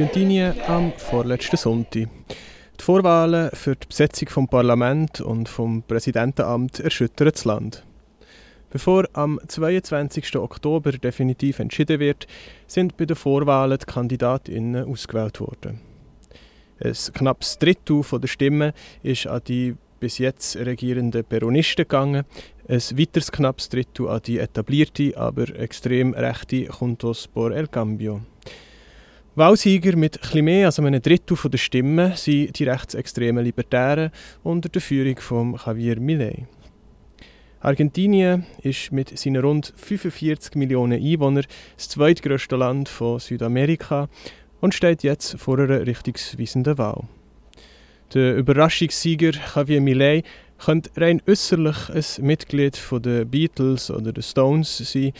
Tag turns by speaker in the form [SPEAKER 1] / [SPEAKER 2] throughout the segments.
[SPEAKER 1] Argentinien am vorletzten Sonntag. Die Vorwahlen für die Besetzung vom Parlament und vom Präsidentenamt erschüttern das Land. Bevor am 22. Oktober definitiv entschieden wird, sind bei den Vorwahlen die KandidatInnen ausgewählt worden. Ein knappes Drittel der Stimmen ist an die bis jetzt regierenden Peronisten gegangen. Ein weiteres knappes Drittel an die etablierte, aber extrem rechte Juntos por el Cambio. Wahlsieger mit etwas mehr als einem Drittel der Stimmen sind die rechtsextremen Libertären unter der Führung von Javier Milei. Argentinien ist mit seinen rund 45 Millionen Einwohnern das zweitgrößte Land von Südamerika und steht jetzt vor einer richtungsweisenden Wahl. Der Überraschungssieger Javier Milei könnte rein äußerlich ein Mitglied der Beatles oder der Stones sein,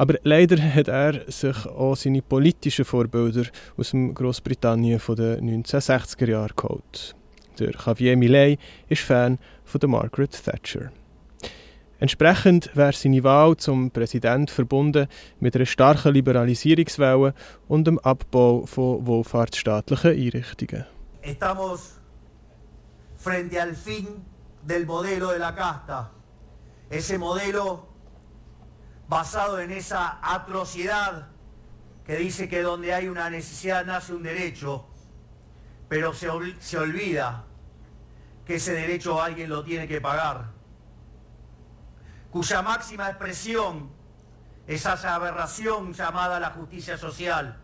[SPEAKER 1] aber leider hat er sich auch seine politischen Vorbilder aus dem Großbritannien den 1960er Jahren geholt. Der Javier Millet ist Fan von der Margaret Thatcher. Entsprechend wäre seine Wahl zum Präsident verbunden mit einer starken Liberalisierungswelle und dem Abbau von wohlfahrtsstaatlichen Einrichtungen.
[SPEAKER 2] Estamos frente al fin del modelo de la casta. Ese modelo basado en esa atrocidad que dice que donde hay una necesidad nace un derecho, pero se, se olvida que ese derecho alguien lo tiene que pagar, cuya máxima expresión es esa aberración llamada la justicia social,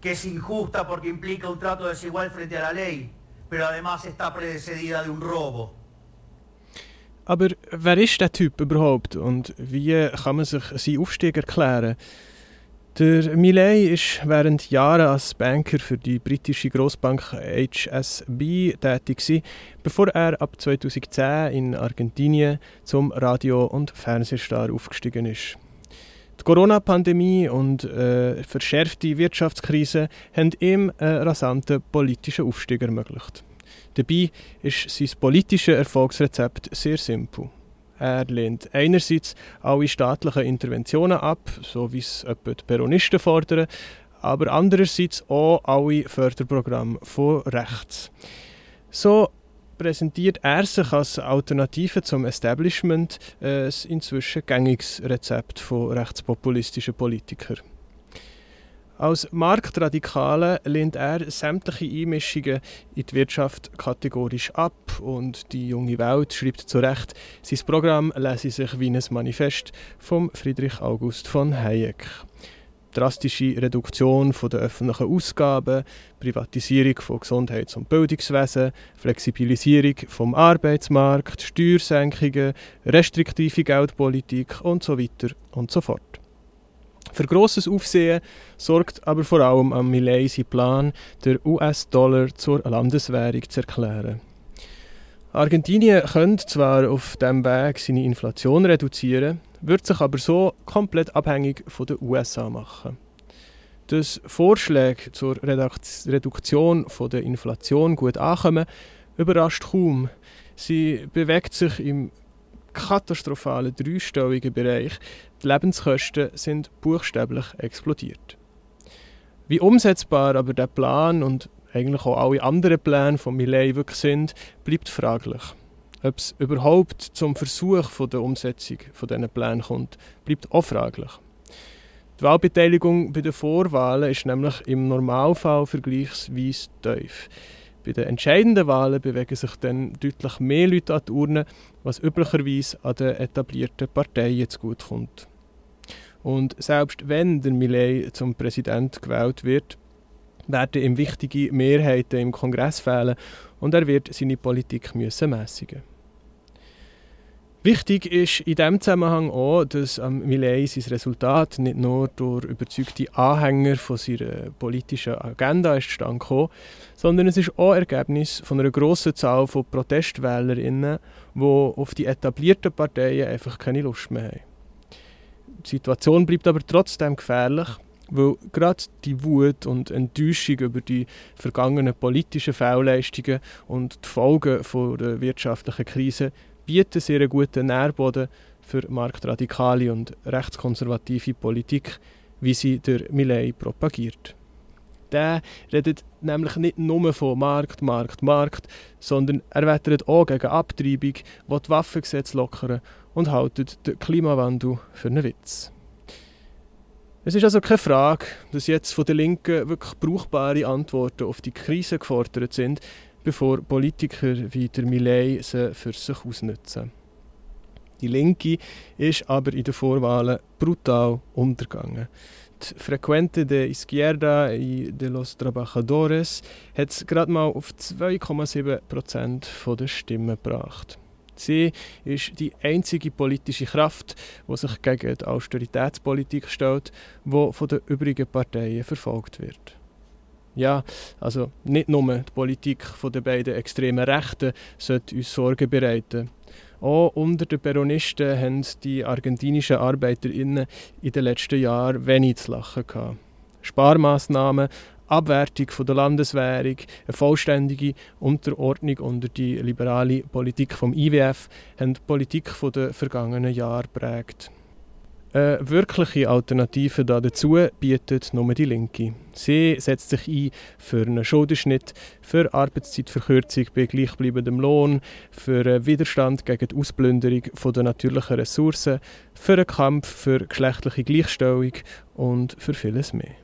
[SPEAKER 2] que es injusta porque implica un trato desigual frente a la ley, pero además está precedida de un robo.
[SPEAKER 1] Aber wer ist der Typ überhaupt und wie kann man sich seinen Aufstieg erklären? Der Millet ist während Jahren als Banker für die britische Großbank HSB tätig gewesen, bevor er ab 2010 in Argentinien zum Radio- und Fernsehstar aufgestiegen ist. Die Corona-Pandemie und äh, verschärfte Wirtschaftskrise haben ihm einen rasanten politischen Aufstieg ermöglicht. Dabei ist sein politisches Erfolgsrezept sehr simpel. Er lehnt einerseits alle staatlichen Interventionen ab, so wie es etwa die Peronisten fordern, aber andererseits auch alle Förderprogramme von rechts. So präsentiert er sich als Alternative zum Establishment ein inzwischen gängiges Rezept von rechtspopulistischen Politikern. Als Marktradikale lehnt er sämtliche Einmischungen in die Wirtschaft kategorisch ab und die junge Welt schreibt zu Recht, sein Programm lese sich wie ein Manifest von Friedrich August von Hayek. Drastische Reduktion der öffentlichen Ausgaben, Privatisierung von Gesundheits- und Bildungswesen, Flexibilisierung vom Arbeitsmarkt, Steuersenkungen, restriktive Geldpolitik und so weiter und so fort. Für grosses Aufsehen sorgt aber vor allem am Millet sein Plan, den US-Dollar zur Landeswährung zu erklären. Argentinien könnte zwar auf diesem Weg seine Inflation reduzieren, wird sich aber so komplett abhängig von den USA machen. Dass Vorschläge zur Reduktion von der Inflation gut ankommen, überrascht kaum. Sie bewegt sich im katastrophalen dreistelligen Bereich. Die Lebenskosten sind buchstäblich explodiert. Wie umsetzbar aber der Plan und eigentlich auch alle anderen Pläne von Millet wirklich sind, bleibt fraglich. Ob es überhaupt zum Versuch von der Umsetzung von diesen Plänen kommt, bleibt auch fraglich. Die Wahlbeteiligung bei den Vorwahlen ist nämlich im Normalfall vergleichsweise tief. Bei den entscheidenden Wahlen bewegen sich dann deutlich mehr Leute an die Urne, was üblicherweise an den etablierten Parteien zugutekommt. Und selbst wenn der Millet zum Präsident gewählt wird, werden ihm wichtige Mehrheiten im Kongress fehlen und er wird seine Politik müssen mäßigen. Wichtig ist in diesem Zusammenhang auch, dass am Millet sein Resultat nicht nur durch überzeugte Anhänger von seiner politischen Agenda ist gekommen, sondern es ist auch Ergebnis von einer grossen Zahl von ProtestwählerInnen, die auf die etablierten Parteien einfach keine Lust mehr haben. Die Situation bleibt aber trotzdem gefährlich, weil gerade die Wut und Enttäuschung über die vergangenen politischen Fehlleistungen und die Folgen der wirtschaftlichen Krise bieten sehr guten Nährboden für marktradikale und rechtskonservative Politik, wie sie der Millet propagiert. Der redet nämlich nicht nur von Markt, Markt, Markt, sondern er wettert auch gegen Abtreibung, will die Waffengesetze lockern und haltet den Klimawandel für einen Witz. Es ist also keine Frage, dass jetzt von der Linken wirklich brauchbare Antworten auf die Krise gefordert sind, bevor Politiker wie der Millet sie für sich ausnutzen. Die Linke ist aber in den Vorwahlen brutal untergegangen. Die Frequente de Izquierda y de los Trabajadores hat es gerade mal auf 2,7 Prozent der Stimmen gebracht. Sie ist die einzige politische Kraft, die sich gegen die Austeritätspolitik stellt, die von den übrigen Parteien verfolgt wird. Ja, also nicht nur die Politik der beiden extremen Rechten sollte uns Sorgen bereiten. Auch unter den Peronisten haben die argentinischen ArbeiterInnen in den letzten Jahren wenig zu lachen gehabt. Sparmaßnahmen, Abwertung der Landeswährung, eine vollständige Unterordnung unter die liberale Politik vom IWF haben die Politik der vergangenen Jahre prägt. Eine wirkliche Alternative dazu bietet nur die Linke. Sie setzt sich ein für einen Schuldenschnitt, für Arbeitszeitverkürzung bei gleichbleibendem Lohn, für einen Widerstand gegen die Ausplünderung der natürlichen Ressourcen, für einen Kampf für geschlechtliche Gleichstellung und für vieles mehr.